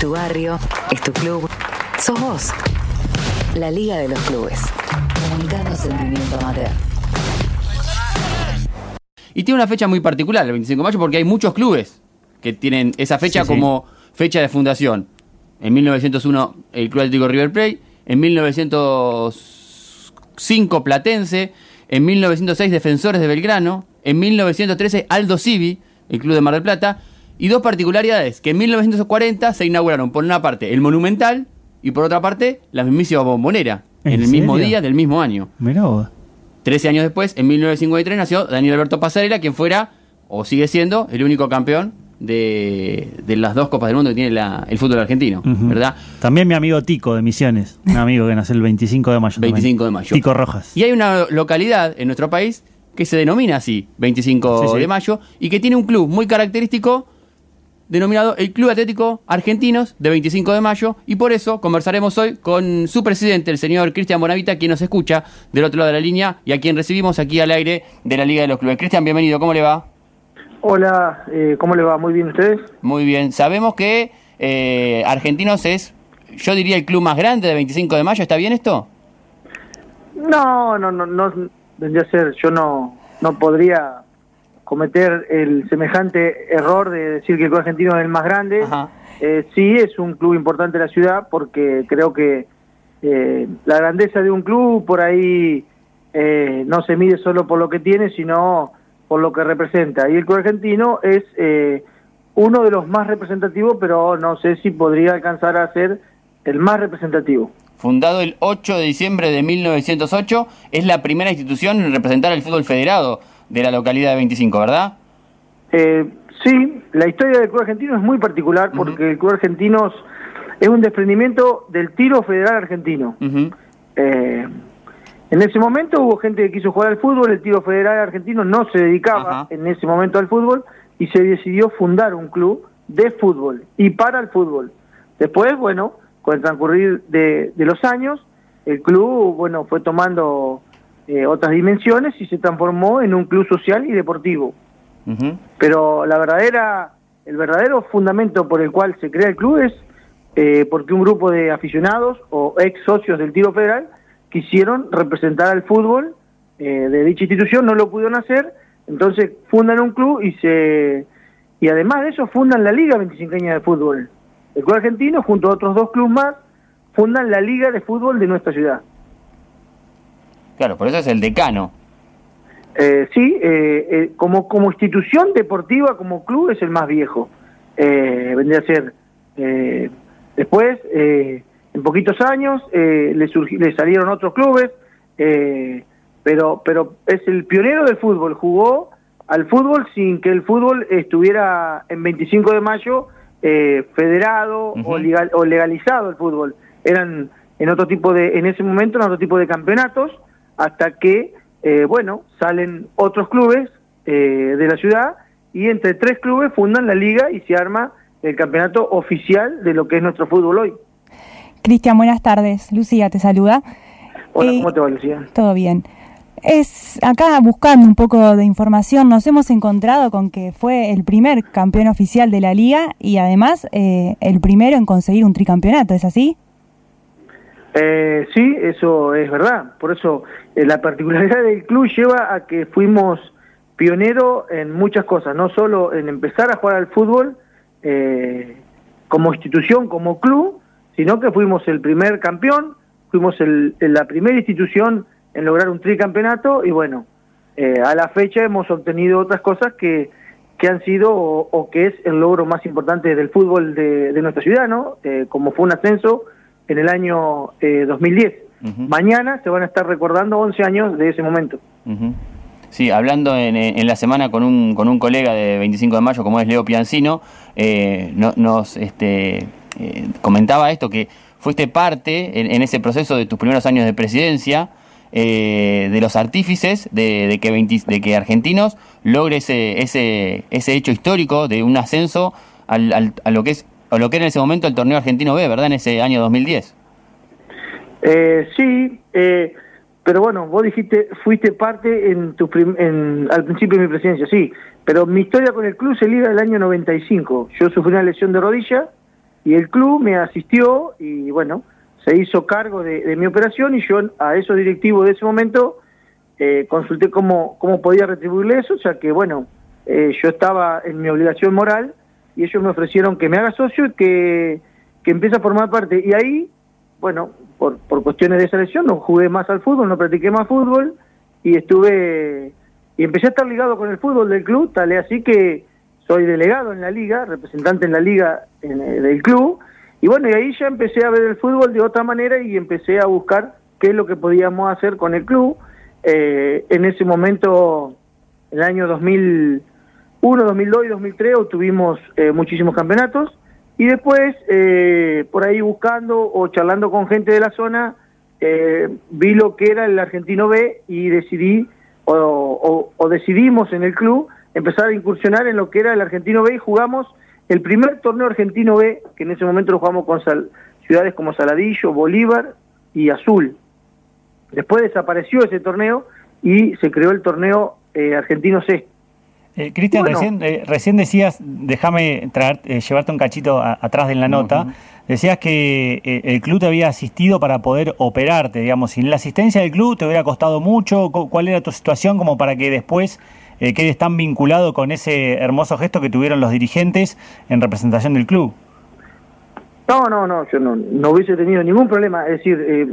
tu barrio, es tu club, sos vos. La Liga de los Clubes. Comunicando sentimiento amateur. Y tiene una fecha muy particular, el 25 de mayo, porque hay muchos clubes que tienen esa fecha Sí, sí. como fecha de fundación. En 1901 el Club Atlético River Plate, en 1905 Platense, en 1906 Defensores de Belgrano, en 1913 Aldo Civi, el Club de Mar del Plata, y dos particularidades, que en 1940 se inauguraron por una parte el Monumental y por otra parte la mismísima Bombonera, en, ¿En el mismo día del mismo año. Mirá vos. Trece años después, en 1953, nació Daniel Alberto Pasarela, quien fuera, o sigue siendo, el único campeón de, de las dos Copas del Mundo que tiene la- el fútbol argentino. ¿verdad? También mi amigo Tico de Misiones. Un amigo que nació el 25 de mayo. también. 25 de mayo. Tico Rojas. Y hay una localidad en nuestro país que se denomina así, 25 Sí, sí. de mayo, y que tiene un club muy característico denominado el Club Atlético Argentinos de 25 de mayo, y por eso conversaremos hoy con su presidente, el señor Cristian Bonavita, quien nos escucha del otro lado de la línea y a quien recibimos aquí al aire de la Liga de los Clubes. Cristian, bienvenido, ¿cómo le va? Hola, eh, ¿cómo le va? Muy bien, ¿ustedes? Muy bien, sabemos que eh, Argentinos es, yo diría, el club más grande de 25 de mayo, ¿está bien esto? No, no, no, no, vendría a ser, yo no, no podría cometer el semejante error de decir que el club argentino es el más grande. Eh, sí, es un club importante de la ciudad porque creo que eh, la grandeza de un club por ahí eh, no se mide solo por lo que tiene, sino por lo que representa. Y el club argentino es eh, uno de los más representativos, pero no sé si podría alcanzar a ser el más representativo. Fundado el 8 de diciembre de 1908, es la primera institución en representar al fútbol federado de la localidad de 25, ¿verdad? Eh, sí, la historia del club argentino es muy particular porque el club argentino es un desprendimiento del tiro federal argentino. Eh, en ese momento hubo gente que quiso jugar al fútbol, el tiro federal argentino no se dedicaba en ese momento al fútbol y se decidió fundar un club de fútbol y para el fútbol. Después, bueno, con el transcurrir de, de los años, el club, bueno, fue tomando eh, otras dimensiones y se transformó en un club social y deportivo. Pero la verdadera, el verdadero fundamento por el cual se crea el club es eh, porque un grupo de aficionados o ex socios del tiro federal quisieron representar al fútbol eh, de dicha institución, no lo pudieron hacer, entonces fundan un club y se y además de eso fundan la Liga 25 de Fútbol. El club argentino, junto a otros dos clubes más, fundan la Liga de Fútbol de nuestra ciudad. Claro, por eso es el decano. Eh, sí, eh, eh, como, como institución deportiva, como club, es el más viejo. Eh, vendría a ser. eh, después, eh, en poquitos años, eh, le, surgi- le salieron otros clubes, eh, pero, pero es el pionero del fútbol. Jugó al fútbol sin que el fútbol estuviera en 25 de mayo eh, federado o, legal- o legalizado el fútbol. Eran en otro tipo de, en ese momento, en otro tipo de campeonatos, hasta que, eh, bueno, salen otros clubes eh, de la ciudad y entre tres clubes fundan la liga y se arma el campeonato oficial de lo que es nuestro fútbol hoy. Cristian, buenas tardes. Lucía te saluda. Hola, Eh, ¿cómo te va, Lucía? Todo bien. Es acá buscando un poco de información, nos hemos encontrado con que fue el primer campeón oficial de la liga y además eh, el primero en conseguir un tricampeonato, ¿es así? Eh, sí, eso es verdad. Por eso eh, la particularidad del club lleva a que fuimos pioneros en muchas cosas, no solo en empezar a jugar al fútbol eh, como institución, como club, sino que fuimos el primer campeón, fuimos el- la primera institución en lograr un tricampeonato y bueno, eh, a la fecha hemos obtenido otras cosas que, que han sido o, o que es el logro más importante del fútbol de, de nuestra ciudad, ¿no? Eh, como fue un ascenso en el año eh, 2010. Ujú. Mañana se van a estar recordando 11 años de ese momento. Sí, hablando en, en la semana con un, con un colega de 25 de mayo, como es Leo Piancino, eh, no- nos este, eh, comentaba esto, que fuiste parte en, en ese proceso de tus primeros años de presidencia, eh, de los artífices de, de que 20 de que Argentinos logre ese, ese, ese hecho histórico de un ascenso al, al- a lo que es a lo que era en ese momento el torneo argentino B, ¿verdad? En ese año 2010. Eh, sí, eh, pero bueno, vos dijiste, fuiste parte en tu en, al principio de mi presidencia, sí, pero mi historia con el club se liga del año 95. Yo sufrí una lesión de rodilla y el club me asistió y bueno, se hizo cargo de, mi operación y yo a esos directivos de ese momento eh, consulté cómo, cómo podía retribuirle eso, o sea que bueno, eh, yo estaba en mi obligación moral y ellos me ofrecieron que me haga socio y que, que empiece a formar parte. Y ahí, bueno, por, por cuestiones de selección, no jugué más al fútbol, no practiqué más fútbol y estuve y empecé a estar ligado con el fútbol del club, tal es así que soy delegado en la liga, representante en la liga eh, del club, y bueno, y ahí ya empecé a ver el fútbol de otra manera y empecé a buscar qué es lo que podíamos hacer con el club. Eh, en ese momento, en el año 2001, 2002 y 2003, obtuvimos eh, muchísimos campeonatos, y después, por ahí buscando o charlando con gente de la zona, vi lo que era el Argentino B y decidí, o, o decidimos en el club, empezar a incursionar en lo que era el Argentino B y jugamos el primer torneo Argentino B, que en ese momento lo jugamos con ciudades como Saladillo, Bolívar y Azul. Después desapareció ese torneo y se creó el torneo eh, Argentino C. Eh, Cristian, recién, eh, recién, decías, déjame llevarte un cachito atrás de la nota, decías que el club te había asistido para poder operarte, digamos, sin la asistencia del club te hubiera costado mucho, ¿cuál era tu situación como para que después eh, quedes tan vinculado con ese hermoso gesto que tuvieron los dirigentes en representación del club. No, no, no, yo no, no hubiese tenido ningún problema. Es decir, eh,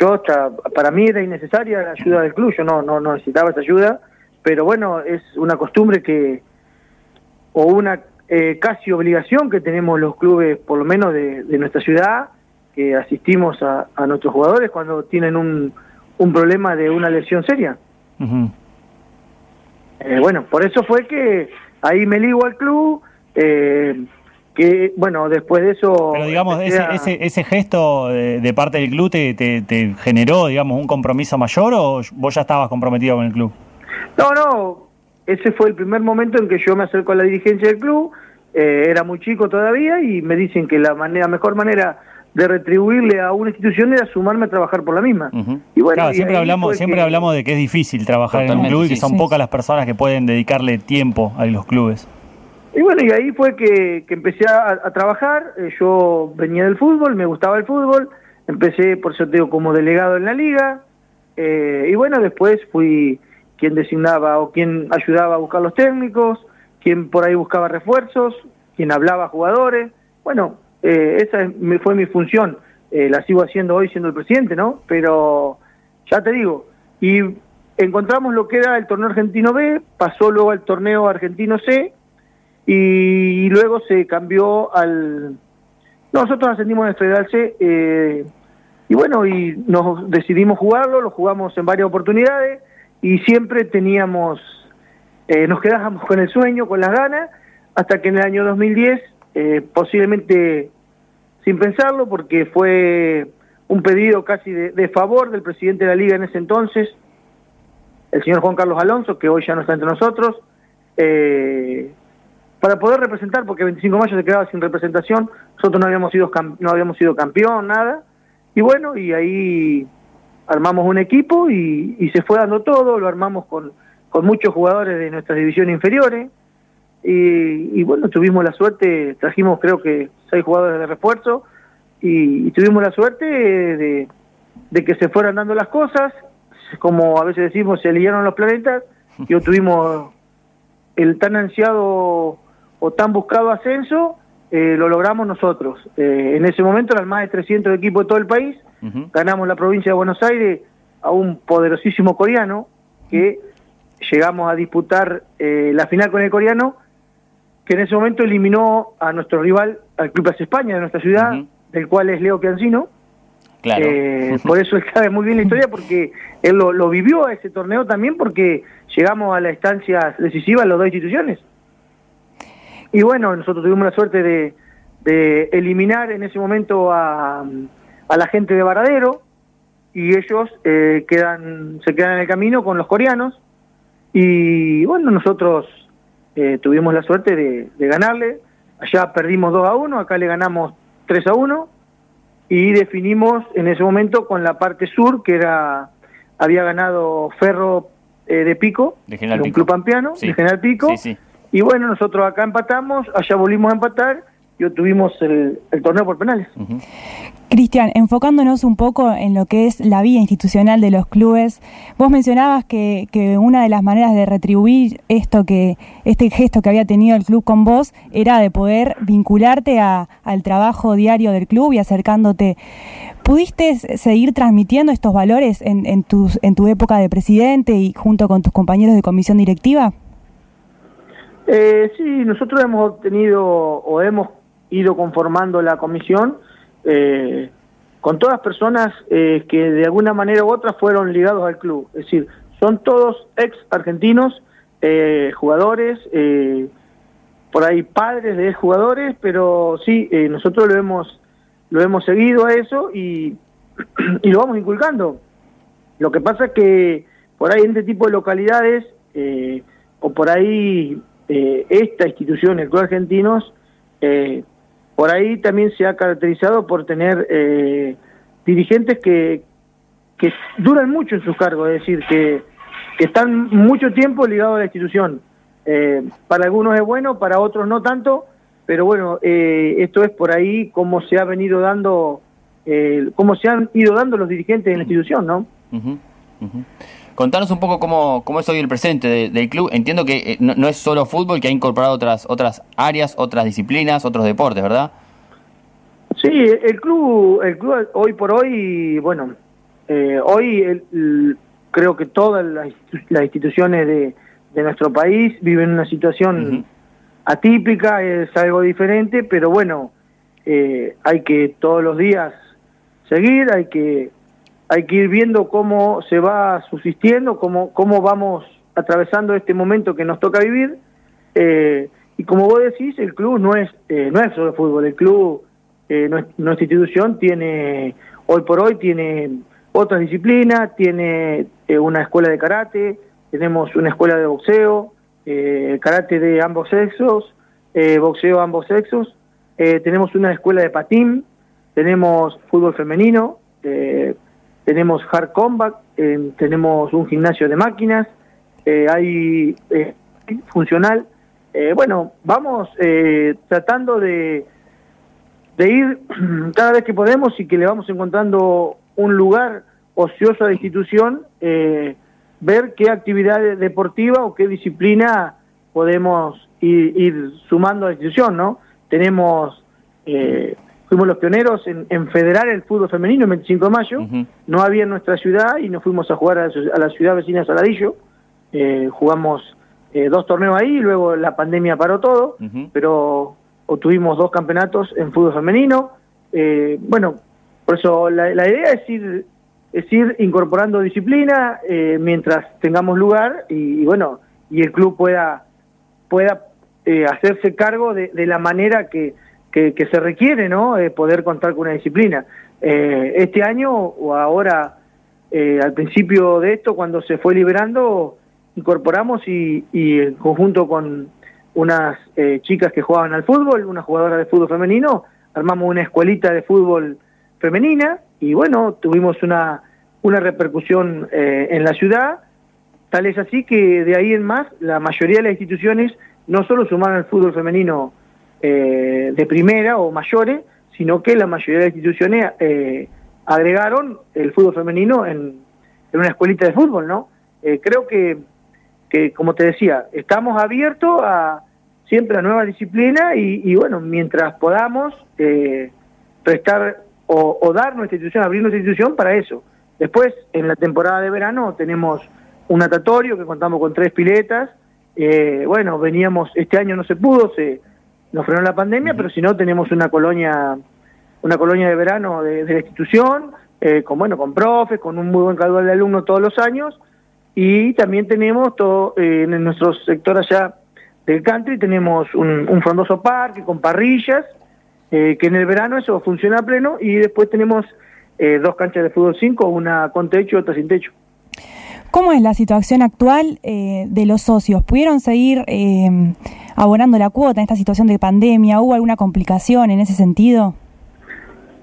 yo hasta, para mí era innecesaria la ayuda del club, yo no, no, necesitaba esa ayuda, pero bueno, es una costumbre que, o una eh, casi obligación que tenemos los clubes, por lo menos de, nuestra ciudad, que asistimos a, nuestros jugadores cuando tienen un, un problema de una lesión seria. Eh, bueno, por eso fue que ahí me ligo al club, eh, que bueno, después de eso... Pero digamos, ese, ese, gesto de, parte del club te, te, generó, digamos, un compromiso mayor o vos ya estabas comprometido con el club? No, no, ese fue el primer momento en que yo me acerco a la dirigencia del club, eh, era muy chico todavía y me dicen que la manera, mejor manera de retribuirle a una institución era sumarme a trabajar por la misma. Y bueno, siempre hablamos siempre hablamos de que es difícil trabajar en un club y que son pocas las personas que pueden dedicarle tiempo a los clubes. Y bueno, y ahí fue que, empecé a, trabajar, eh, yo venía del fútbol, me gustaba el fútbol, empecé por sorteo como delegado en la liga, eh, y bueno, después fui quien designaba o quien ayudaba a buscar los técnicos, quien por ahí buscaba refuerzos, quien hablaba a jugadores, bueno, eh, esa fue mi función, eh, la sigo haciendo hoy siendo el presidente, ¿no? Pero ya te digo, y encontramos lo que era el torneo argentino B, pasó luego al torneo argentino C, y, luego se cambió al... Nosotros ascendimos al Federal C, eh, y bueno, y nos decidimos jugarlo, lo jugamos en varias oportunidades, y siempre teníamos, nos quedábamos con el sueño, con las ganas, hasta que en el año 2010, posiblemente sin pensarlo porque fue un pedido casi de, favor del presidente de la liga en ese entonces, el señor Juan Carlos Alonso, que hoy ya no está entre nosotros, eh, para poder representar, porque 25 de mayo se quedaba sin representación, nosotros no habíamos sido, no habíamos sido campeón, nada, y bueno, y ahí armamos un equipo y, y se fue dando todo, lo armamos con, con muchos jugadores de nuestras divisiones inferiores, y, bueno, tuvimos la suerte, trajimos creo que seis jugadores de refuerzo y, tuvimos la suerte de, que se fueran dando las cosas, como a veces decimos, se alinearon los planetas y obtuvimos el tan ansiado o tan buscado ascenso, eh, lo logramos nosotros. Eh, en ese momento eran más de 300 equipos de todo el país, ganamos la provincia de Buenos Aires a un poderosísimo coreano que llegamos a disputar eh, la final con el coreano que en ese momento eliminó a nuestro rival, al Club Plaza España de nuestra ciudad, del cual es Leo Piancino. Claro. Eh, por eso él sabe muy bien la historia, porque él lo, vivió a ese torneo también, porque llegamos a la instancia decisiva en las dos instituciones. Y bueno, nosotros tuvimos la suerte de, eliminar en ese momento a, a, la gente de Varadero, y ellos eh, quedan se quedan en el camino con los coreanos. Y bueno, nosotros eh, tuvimos la suerte de, ganarle. Allá perdimos 2 a 1, acá le ganamos 3 a 1 y definimos en ese momento con la parte sur, que era había ganado Ferro eh, de Pico, de un club pampeano, de General Pico. Y bueno, nosotros acá empatamos, allá volvimos a empatar y obtuvimos el, torneo por penales. Cristian, enfocándonos un poco en lo que es la vida institucional de los clubes, vos mencionabas que, una de las maneras de retribuir esto que este gesto que había tenido el club con vos era de poder vincularte al trabajo diario del club y acercándote. ¿Pudiste seguir transmitiendo estos valores en, en, en tu época de presidente y junto con tus compañeros de comisión directiva? Eh, sí, nosotros hemos tenido o hemos ido conformando la comisión eh, con todas personas eh, que de alguna manera u otra fueron ligados al club. Es decir, son todos ex argentinos, eh, jugadores, por ahí padres de jugadores, pero sí, nosotros lo hemos, lo hemos seguido a eso y, y lo vamos inculcando. Lo que pasa es que por ahí en este tipo de localidades, o por ahí esta institución, el Club Argentinos, eh, por ahí también se ha caracterizado por tener eh, dirigentes que, que duran mucho en sus cargos, es decir, que, que están mucho tiempo ligados a la institución. Eh, para algunos es bueno, para otros no tanto, pero bueno, eh, esto es por ahí cómo se ha venido dando, cómo se han ido dando los dirigentes en la institución, ¿no? Contanos un poco cómo, cómo es hoy el presente del club. Entiendo que eh, no, es solo fútbol, que ha incorporado otras, otras áreas, otras disciplinas, otros deportes, ¿verdad? Sí, el club, el club hoy por hoy, bueno, eh, hoy creo que todas las, instituciones de, nuestro país viven una situación atípica, es algo diferente, pero bueno, eh, hay que todos los días seguir, hay que hay que ir viendo cómo se va subsistiendo, cómo, cómo vamos atravesando este momento que nos toca vivir. Eh, y como vos decís, el club no es, eh, no es solo fútbol, el club, eh, nuestra institución tiene, hoy por hoy tiene otras disciplinas, tiene una escuela de karate, tenemos una escuela de boxeo, karate de ambos sexos, boxeo de ambos sexos, tenemos una escuela de patín, tenemos fútbol femenino, tenemos hard combat, eh, tenemos un gimnasio de máquinas, eh, hay eh, funcional. bueno, vamos tratando de, de ir cada vez que podemos y que le vamos encontrando un lugar ocioso a la institución, ver qué actividad deportiva o qué disciplina podemos ir, ir sumando a la institución, ¿no? Tenemos fuimos los pioneros en, federar el fútbol femenino el 25 de mayo, no había en nuestra ciudad y nos fuimos a jugar a, la ciudad vecina de Saladillo, eh, jugamos eh, dos torneos ahí, luego la pandemia paró todo, pero obtuvimos dos campeonatos en fútbol femenino, eh, bueno, por eso la, idea es ir, es ir incorporando disciplina mientras tengamos lugar y, bueno, y el club pueda, pueda hacerse cargo de la manera que que, se requiere, ¿no? Eh, poder contar con una disciplina. Eh, este año o ahora, eh, al principio de esto, cuando se fue liberando, incorporamos y, en conjunto con unas chicas que jugaban al fútbol, una jugadora de fútbol femenino, armamos una escuelita de fútbol femenina y bueno, tuvimos una, una repercusión en la ciudad, tal es así que de ahí en más la mayoría de las instituciones no solo sumaron al fútbol femenino eh, de primera o mayores, sino que la mayoría de las instituciones eh, agregaron el fútbol femenino en, una escuelita de fútbol, ¿no? Eh, creo que, que, como te decía, estamos abiertos a siempre a nuevas disciplinas y, bueno, mientras podamos prestar o, dar nuestra institución, abrir nuestra institución para eso. Después, en la temporada de verano, tenemos un natatorio que contamos con tres piletas. bueno, veníamos, este año no se pudo, se nos frenó la pandemia, pero si no tenemos una colonia, una colonia de verano de, la institución, eh, con bueno, con profes, con un muy buen caudal de alumnos todos los años, y también tenemos todo eh, en nuestro sector allá del country tenemos un, frondoso parque con parrillas, eh, que en el verano eso funciona a pleno, y después tenemos dos canchas de fútbol 5, una con techo y otra sin techo. ¿Cómo es la situación actual eh, de los socios? ¿Pudieron seguir eh, abonando la cuota en esta situación de pandemia? ¿Hubo alguna complicación en ese sentido?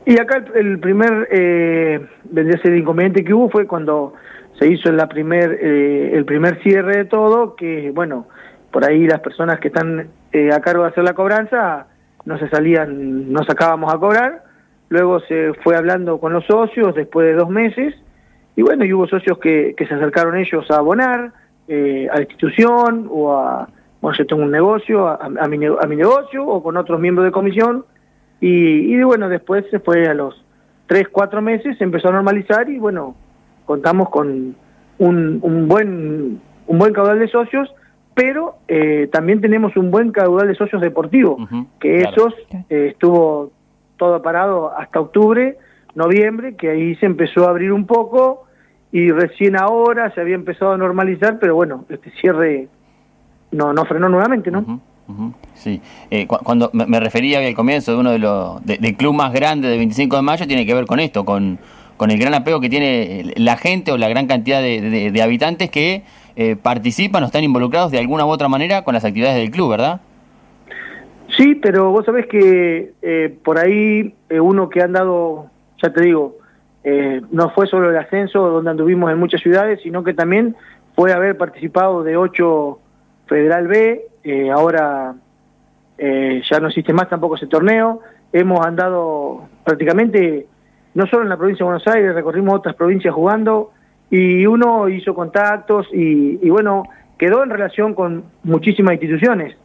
Y acá el, primer, eh, el inconveniente que hubo fue cuando se hizo la primer, eh, el primer cierre de todo, que bueno, por ahí las personas que están a cargo de hacer la cobranza no se salían, no sacábamos a cobrar, luego se fue hablando con los socios después de dos meses, y bueno, y hubo socios que, que se acercaron ellos a abonar eh, a la institución o a, bueno, yo tengo un negocio, a, a, mi, a mi negocio o con otros miembros de comisión, y, y bueno, después se fue a los tres, cuatro meses, se empezó a normalizar y bueno, contamos con un, un buen un buen caudal de socios, pero eh, también tenemos un buen caudal de socios deportivos, que esos eh, estuvo todo parado hasta octubre, noviembre, que ahí se empezó a abrir un poco y recién ahora se había empezado a normalizar, pero bueno, este cierre no, no frenó nuevamente, ¿no? Sí, eh, cuando me, refería al comienzo de uno de los del club más grande de 25 de mayo tiene que ver con esto, con, con el gran apego que tiene la gente o la gran cantidad de, de habitantes que eh, participan o están involucrados de alguna u otra manera con las actividades del club, ¿verdad? Sí, pero vos sabés que eh, por ahí eh, uno que ha andado, ya te digo, no fue solo el ascenso donde anduvimos en muchas ciudades, sino que también fue haber participado de 8 Federal B, ahora ya no existe más tampoco ese torneo, hemos andado prácticamente, no solo en la provincia de Buenos Aires, recorrimos otras provincias jugando, y uno hizo contactos y, bueno, quedó en relación con muchísimas instituciones.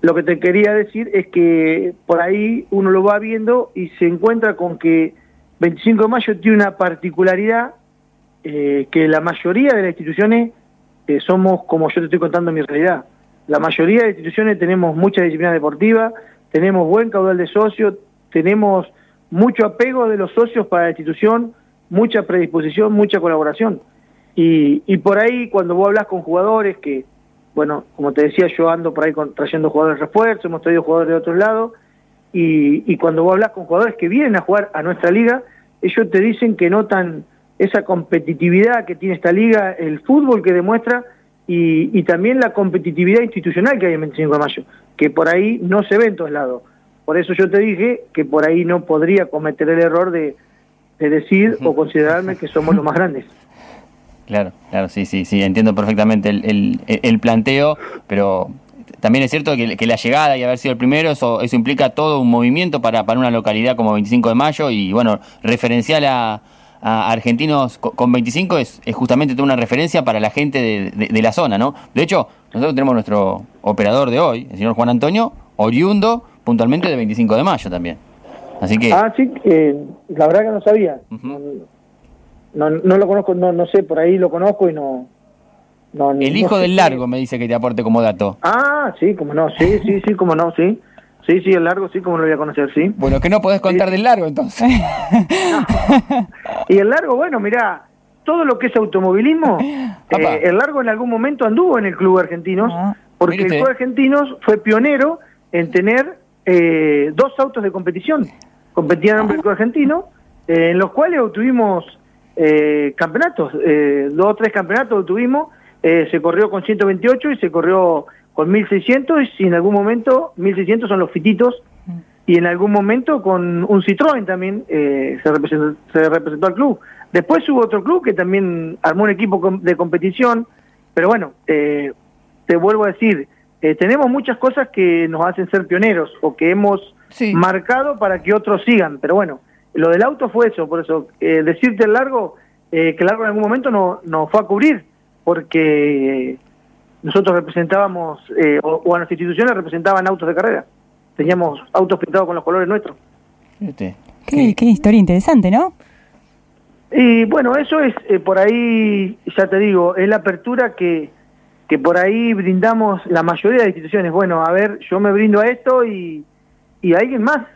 Lo que te quería decir es que por ahí uno lo va viendo y se encuentra con que 25 de mayo tiene una particularidad eh, que la mayoría de las instituciones eh, somos como yo te estoy contando mi realidad. La mayoría de instituciones tenemos mucha disciplina deportiva, tenemos buen caudal de socios, tenemos mucho apego de los socios para la institución, mucha predisposición, mucha colaboración. Y, y por ahí cuando vos hablas con jugadores que, bueno, como te decía, yo ando por ahí trayendo jugadores de refuerzo, hemos traído jugadores de otros lados, y, y cuando vos hablas con jugadores que vienen a jugar a nuestra liga, ellos te dicen que notan esa competitividad que tiene esta liga, el fútbol que demuestra y, y, también la competitividad institucional que hay en 25 de mayo, que por ahí no se ve en todos lados. Por eso yo te dije que por ahí no podría cometer el error de, de decir o considerarme que somos los más grandes. Claro, claro, sí, sí, sí, entiendo perfectamente el, el, planteo, pero también es cierto que, la llegada y haber sido el primero, eso, eso implica todo un movimiento para, para una localidad como 25 de mayo y bueno, referencial a, argentinos con 25 es, es, justamente toda una referencia para la gente de, de, la zona, ¿no? De hecho, nosotros tenemos nuestro operador de hoy, el señor Juan Antonio, oriundo puntualmente de 25 de mayo también. Así que... Ah, sí, la verdad que no sabía. No, no, lo conozco, no, no sé, por ahí lo conozco y no... el hijo del largo me dice que te aporte como dato. Ah, sí, como no, sí, sí, sí, como no, sí. Sí, sí, el largo, sí, como lo voy a conocer, sí. Bueno, que no podés contar del largo entonces. Y el largo, bueno, mirá, todo lo que es automovilismo, eh, el largo en algún momento anduvo en el club argentino, ah. porque el club argentino fue pionero en tener eh, dos autos de competición competían en el club argentino, eh, en los cuales obtuvimos eh, campeonatos, eh, dos o tres campeonatos obtuvimos, se corrió con 128 y se corrió con 1600 y en algún momento 1600 son los fititos y en algún momento con un Citroën también se, representó, se representó al club. Después hubo otro club que también armó un equipo de competición, pero bueno, te vuelvo a decir, tenemos muchas cosas que nos hacen ser pioneros o que hemos marcado para que otros sigan. Pero bueno, lo del auto fue eso, por eso eh, decirte el largo, eh, que el largo en algún momento no, nos fue a cubrir, porque nosotros representábamos, eh, o, a nuestras instituciones representaban autos de carrera. Teníamos autos pintados con los colores nuestros. Qué, qué historia interesante, ¿no? Y bueno, eso es por ahí, ya te digo, es la apertura que, que por ahí brindamos la mayoría de instituciones. Bueno, a ver, yo me brindo a esto y, y alguien más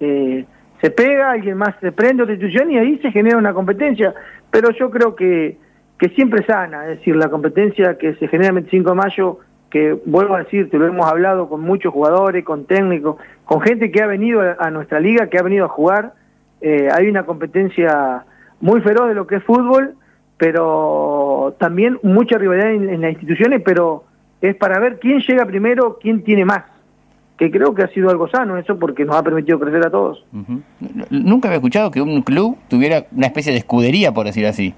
eh, se pega, alguien más se prende otra institución y ahí se genera una competencia. Pero yo creo que, que siempre sana, es decir, la competencia que se genera el 25 de mayo, que vuelvo a decirte, lo hemos hablado con muchos jugadores, con técnicos, con gente que ha venido a, nuestra liga, que ha venido a jugar. Eh, hay una competencia muy feroz de lo que es fútbol, pero también mucha rivalidad en las instituciones, pero es para ver quién llega primero, quién tiene más que creo que ha sido algo sano eso porque nos ha permitido crecer a todos. Nunca había escuchado que un club tuviera una especie de escudería, por decir así.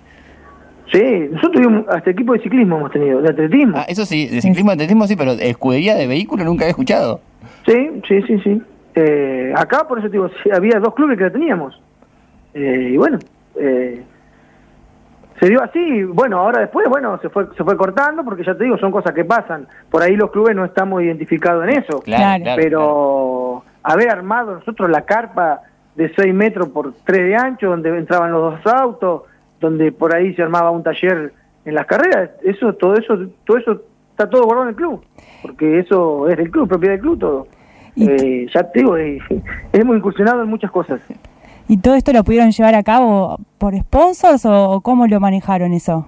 Sí, nosotros tuvimos hasta equipo de ciclismo hemos tenido, de atletismo. Ah, eso sí, de ciclismo, de atletismo sí, pero de escudería de vehículo nunca había escuchado. Sí, sí, sí, sí. Eh, acá, por eso te digo, había dos clubes que la teníamos. Eh, y bueno, eh, se dio así. Bueno, ahora después, bueno, se fue se fue cortando porque ya te digo, son cosas que pasan. Por ahí los clubes no estamos identificados en eso. Claro, claro, pero haber armado nosotros la carpa de 6 metros por 3 de ancho, donde entraban los dos autos, donde por ahí se armaba un taller en las carreras, eso, todo eso, todo eso está todo guardado en el club, porque eso es del club, propiedad del club todo. Eh, ya te digo, eh, hemos incursionado en muchas cosas. ¿Y todo esto lo pudieron llevar a cabo por sponsors o cómo lo manejaron eso?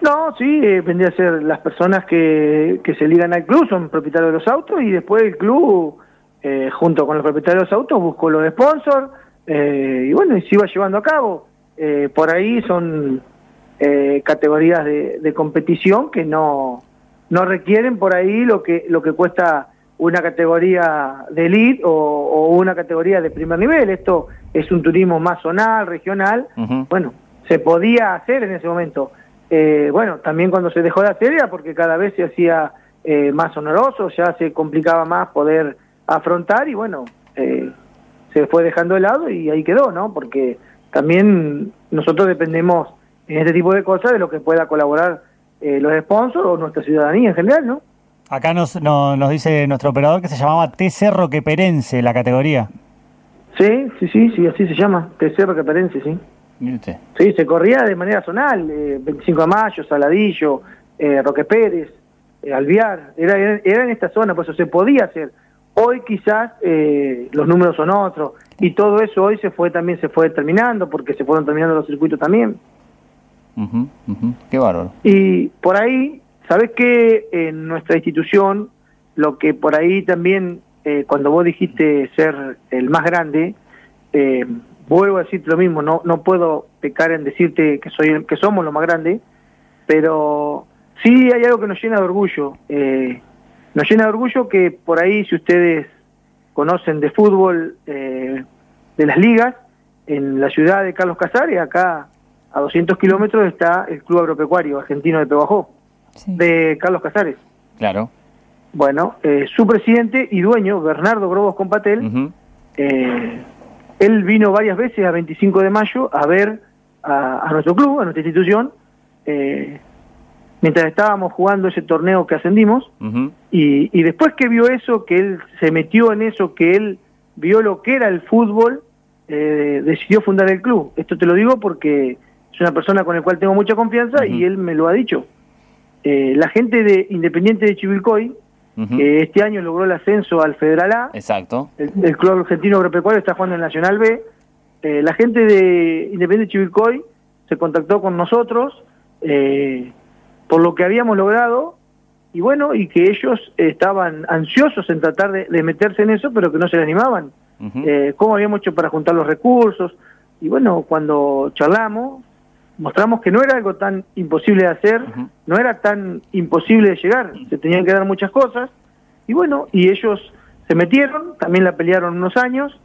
No, sí, eh, vendría a ser las personas que, que se ligan al club, son propietarios de los autos y después el club, eh, junto con los propietarios de los autos, buscó los sponsors eh, y bueno, y se iba llevando a cabo. Eh, por ahí son categorías de, de competición que no, no requieren por ahí lo que, lo que cuesta una categoría de elite o, o una categoría de primer nivel. Esto es un turismo más zonal, regional. Bueno, se podía hacer en ese momento. Eh, bueno, también cuando se dejó de hacer era porque cada vez se hacía eh, más oneroso, ya se complicaba más poder afrontar y bueno, eh, se fue dejando de lado y ahí quedó, ¿no? Porque también nosotros dependemos en este tipo de cosas de lo que pueda colaborar eh, los sponsors o nuestra ciudadanía en general, ¿no? Acá nos, no- nos dice nuestro operador que se llamaba TC Roqueperense la categoría. Sí, sí, sí, sí, así se llama, TC Reperense, sí. Usted. Sí, se corría de manera zonal, eh, 25 de mayo, Saladillo, eh, Roque Pérez, eh, Alviar, era, era, era en esta zona, por eso se podía hacer. Hoy quizás eh, los números son otros y todo eso hoy se fue también se fue terminando porque se fueron terminando los circuitos también. Qué bárbaro. Y por ahí, ¿sabes qué? En nuestra institución, lo que por ahí también, eh, cuando vos dijiste ser el más grande, eh, vuelvo a decirte lo mismo, no, no puedo pecar en decirte que, soy, que somos lo más grande, pero sí hay algo que nos llena de orgullo. Eh, nos llena de orgullo que por ahí, si ustedes conocen de fútbol, eh, de las ligas, en la ciudad de Carlos Casares, acá a 200 kilómetros está el Club Agropecuario Argentino de Peguajó, Sí. de Carlos Casares. Claro. Bueno, eh, su presidente y dueño, Bernardo Grobos Compatel, eh, él vino varias veces a 25 de mayo a ver a, a nuestro club, a nuestra institución, eh, mientras estábamos jugando ese torneo que ascendimos, y, y después que vio eso, que él se metió en eso, que él vio lo que era el fútbol, eh, decidió fundar el club. Esto te lo digo porque es una persona con la cual tengo mucha confianza y él me lo ha dicho. Eh, la gente de Independiente de Chivilcoy, que este año logró el ascenso al Federal A, Exacto. el, el club argentino agropecuario está jugando en Nacional B. Eh, la gente de Independiente Chivilcoy se contactó con nosotros eh, por lo que habíamos logrado y bueno, y que ellos estaban ansiosos en tratar de, de meterse en eso, pero que no se le animaban. Ujú. Eh, ¿Cómo habíamos hecho para juntar los recursos? Y bueno, cuando charlamos, mostramos que no era algo tan imposible de hacer, no era tan imposible de llegar, se tenían que dar muchas cosas, y bueno, y ellos se metieron, también la pelearon unos años,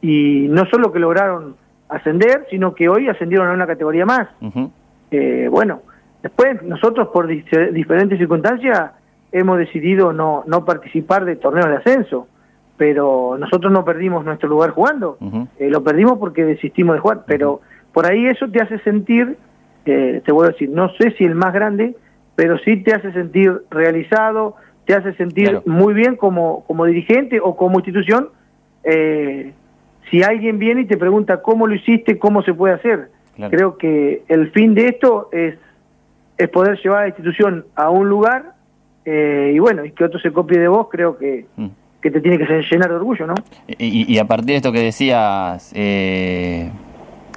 y no solo que lograron ascender, sino que hoy ascendieron a una categoría más. Ujú. Eh, bueno, después nosotros por diferentes circunstancias hemos decidido no, no participar de torneos de ascenso, pero nosotros no perdimos nuestro lugar jugando. Eh, lo perdimos porque desistimos de jugar, pero por ahí eso te hace sentir, eh, te voy a decir, no sé si el más grande, pero sí te hace sentir realizado, te hace sentir Claro. muy bien como, como dirigente o como institución. eh, si alguien viene y te pregunta cómo lo hiciste, cómo se puede hacer. Claro. Creo que el fin de esto es, es poder llevar a la institución a un lugar eh, y bueno, y que otro se copie de vos, creo que, Mm. que te tiene que llenar de orgullo, ¿no? Y, y a partir de esto que decías, eh,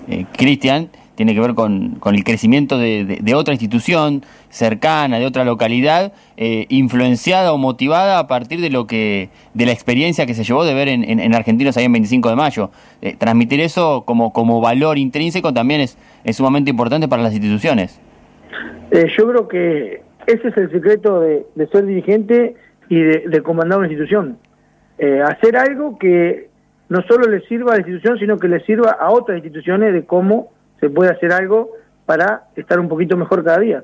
eh, Cristian, tiene que ver con, con el crecimiento de, de- otra institución cercana, de otra localidad, eh, influenciada o motivada a partir de lo que de la experiencia que se llevó de ver en, en- en Argentinos ahí en 25 de mayo. Eh, transmitir eso como, como valor intrínseco también es, es sumamente importante para las instituciones. Eh, yo creo que ese es el secreto de, de ser dirigente y de, de comandar una institución. Hacer algo que no solo le sirva a la institución, sino que le sirva a otras instituciones de cómo se puede hacer algo para estar un poquito mejor cada día.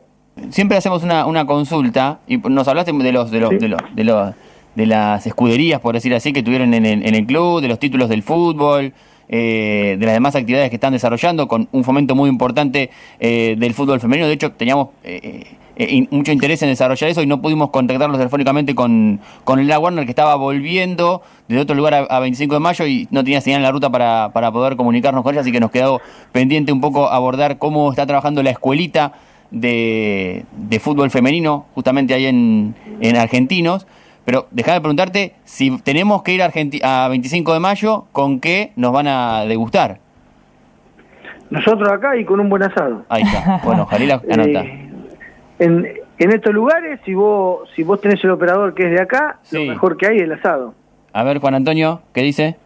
Siempre hacemos una, una consulta y nos hablaste de los de los, de los, de los de las escuderías, por decir así, que tuvieron en el, en el club, de los títulos del fútbol, eh, de las demás actividades que están desarrollando, con un fomento muy importante eh, del fútbol femenino. De hecho, teníamos eh, mucho interés en desarrollar eso y no pudimos contactarlos telefónicamente con, con la Warner, que estaba volviendo de otro lugar a, 25 de mayo y no tenía señal en la ruta para, para poder comunicarnos con ella, así que nos quedó pendiente un poco abordar cómo está trabajando la escuelita de, de fútbol femenino, justamente ahí en, en Argentinos. Pero déjame preguntarte si tenemos que ir a, a 25 de mayo, ¿con qué nos van a degustar? Nosotros acá y con un buen asado. Ahí está. Bueno, Jalila, anota. Eh, en, en estos lugares, si vos si vos tenés el operador que es de acá, lo mejor que hay es el asado. A ver, Juan Antonio, ¿qué dice?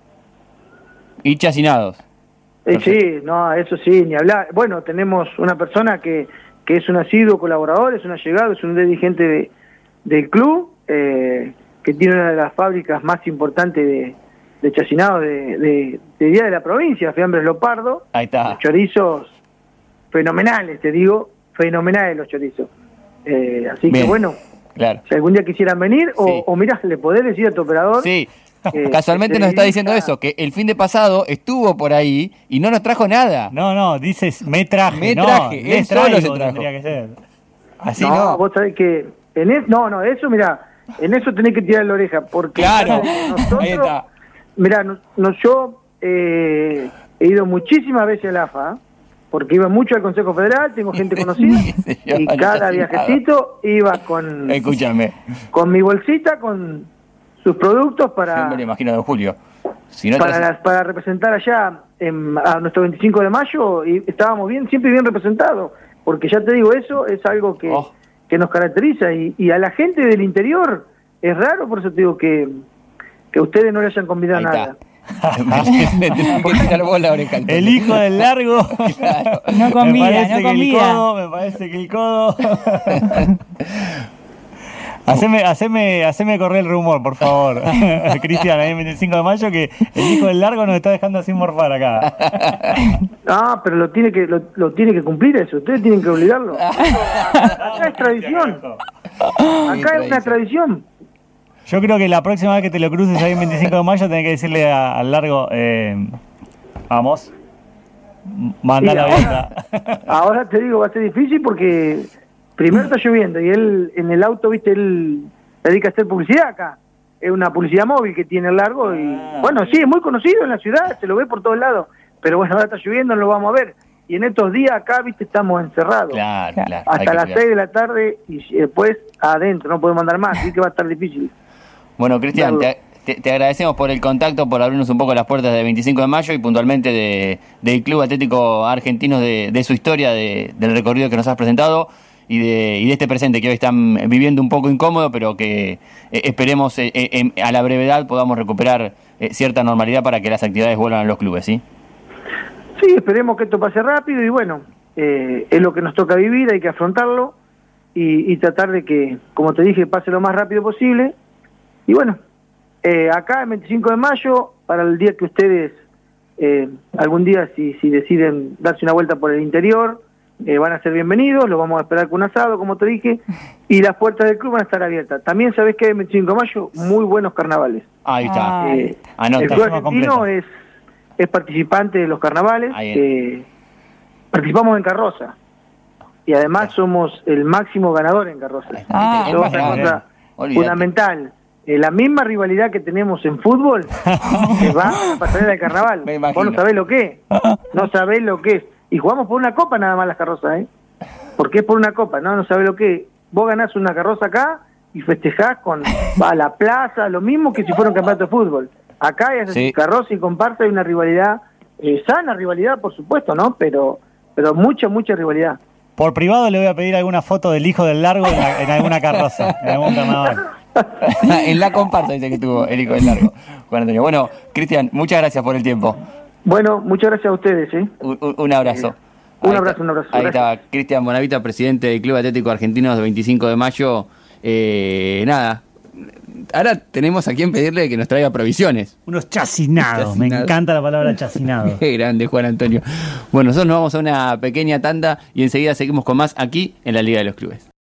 Y chacinados. Eh, sí, no, eso sí, ni hablar. Bueno, tenemos una persona que, que es un asiduo colaborador, es un allegado, es un dirigente de, del club eh, que tiene una de las fábricas más importantes de, de chacinados de, día de la provincia, Fiambres Lopardo. Ahí está. chorizos fenomenales, te digo, fenomenales los chorizos. Eh, así que bueno, claro. si algún día quisieran venir, o, o mirá, le podés decir a tu operador. Sí. Casualmente nos está diciendo eso, que el fin de pasado estuvo por ahí y no nos trajo nada. No, no, dices me traje. Me traje, no, él solo se trajo. Que ser. Así no, no. Vos sabés que en es, no, no, eso mira, en eso tenés que tirar la oreja, porque claro, ahí está. Mirá, no, yo eh, he ido muchísimas veces al AFA, porque iba mucho al Consejo Federal, tengo gente conocida, y cada viajecito iba con... Escúchame. Con mi bolsita, con sus productos para... me lo imagino de Julio. para, para representar allá a nuestro 25 de mayo, y estábamos bien, siempre bien representados, porque ya te digo, eso es algo que... Oh que nos caracteriza y, a la gente del interior es raro, por eso te digo que, que ustedes no le hayan convidado nada. el hijo del largo no convida, no convida. me parece que el codo Haceme, haceme, haceme correr el rumor, por favor. Cristian, ahí el 25 de mayo, que el hijo del largo nos está dejando sin morfar acá. Ah, pero lo tiene que lo, tiene que cumplir eso. Ustedes tienen que obligarlo. Acá es tradición. Acá es una tradición. Yo creo que la próxima vez que te lo cruces ahí el 25 de mayo, tenés que decirle al largo, eh, vamos, manda la ahora, ahora te digo, va a ser difícil porque primero está lloviendo y él en el auto, viste, él dedica a hacer publicidad acá. Es una publicidad móvil que tiene el largo y ah. bueno, sí, es muy conocido en la ciudad, se lo ve por todos lados, pero bueno, ahora está lloviendo, no lo vamos a ver. Y en estos días acá, viste, estamos encerrados. Claro, claro. Hasta las 6 de la tarde y después adentro, no podemos andar más, así que va a estar difícil. Bueno, Cristian, te, agradecemos por el contacto, por abrirnos un poco las puertas del 25 de mayo y puntualmente de, del Club Atlético Argentino, de, de su historia, de, del recorrido que nos has presentado y de, y de este presente que hoy están viviendo un poco incómodo, pero que eh, esperemos eh, eh, a la brevedad podamos recuperar cierta normalidad para que las actividades vuelvan a los clubes, ¿sí? Sí, esperemos que esto pase rápido y bueno, es lo que nos toca vivir, hay que afrontarlo y, tratar de que, como te dije, pase lo más rápido posible. Y bueno, acá el 25 de mayo, para el día que ustedes, algún día si, si deciden darse una vuelta por el interior, eh, van a ser bienvenidos, los vamos a esperar con un asado, como te dije, y las puertas del club van a estar abiertas. También sabés que el 25 de mayo, muy buenos carnavales. Ahí está. Eh, el club argentino es, es participante de los carnavales. Eh, participamos en carroza. Y además somos el máximo ganador en carroza. Ah, es otra cosa fundamental. La misma rivalidad que tenemos en fútbol se va a pasar el carnaval. Vos no sabés lo que es. No sabés lo que es y jugamos por una copa nada más las carrozas, ¿eh? Porque es por una copa, ¿no? No sabe lo que Vos ganás una carroza acá y festejás con va a la plaza, lo mismo que si fuera un campeonato de fútbol. Acá hay sí. carroza y comparsa hay una rivalidad, eh, sana rivalidad, por supuesto, ¿no? Pero, pero mucha, mucha rivalidad. Por privado le voy a pedir alguna foto del hijo del largo en, alguna carroza, en algún carnaval. en la comparsa dice que tuvo el hijo del largo. Bueno, Cristian, muchas gracias por el tiempo. Bueno, muchas gracias a ustedes. ¿eh? Un, abrazo. Un abrazo, un abrazo. Ahí está Cristian Bonavita, presidente del Club Atlético Argentino de 25 de mayo. Eh, nada, ahora tenemos a quien pedirle que nos traiga provisiones. Unos chacinados, me encanta la palabra chacinado. Qué grande, Juan Antonio. Bueno, nosotros nos vamos a una pequeña tanda y enseguida seguimos con más aquí en la Liga de los Clubes.